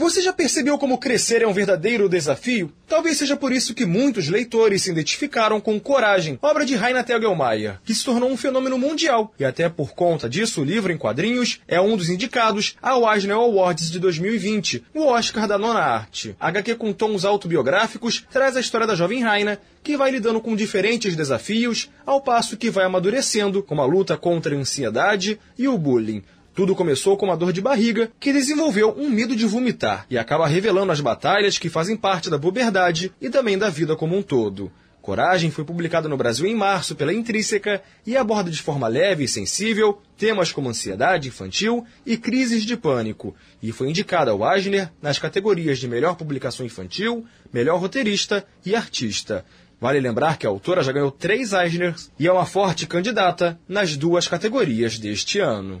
Você já percebeu como crescer é um verdadeiro desafio? Talvez seja por isso que muitos leitores se identificaram com Coragem, obra de Raina Telgelmayer, que se tornou um fenômeno mundial. E até por conta disso, o livro em quadrinhos é um dos indicados ao Eisner Awards de 2020, o Oscar da nona arte. A HQ com tons autobiográficos traz a história da jovem Raina, que vai lidando com diferentes desafios, ao passo que vai amadurecendo, como a luta contra a ansiedade e o bullying. Tudo começou com uma dor de barriga que desenvolveu um medo de vomitar e acaba revelando as batalhas que fazem parte da puberdade e também da vida como um todo. Coragem foi publicado no Brasil em março pela Intrínseca e aborda de forma leve e sensível temas como ansiedade infantil e crises de pânico, e foi indicada ao Eisner nas categorias de melhor publicação infantil, melhor roteirista e artista. Vale lembrar que a autora já ganhou três Eisners e é uma forte candidata nas duas categorias deste ano.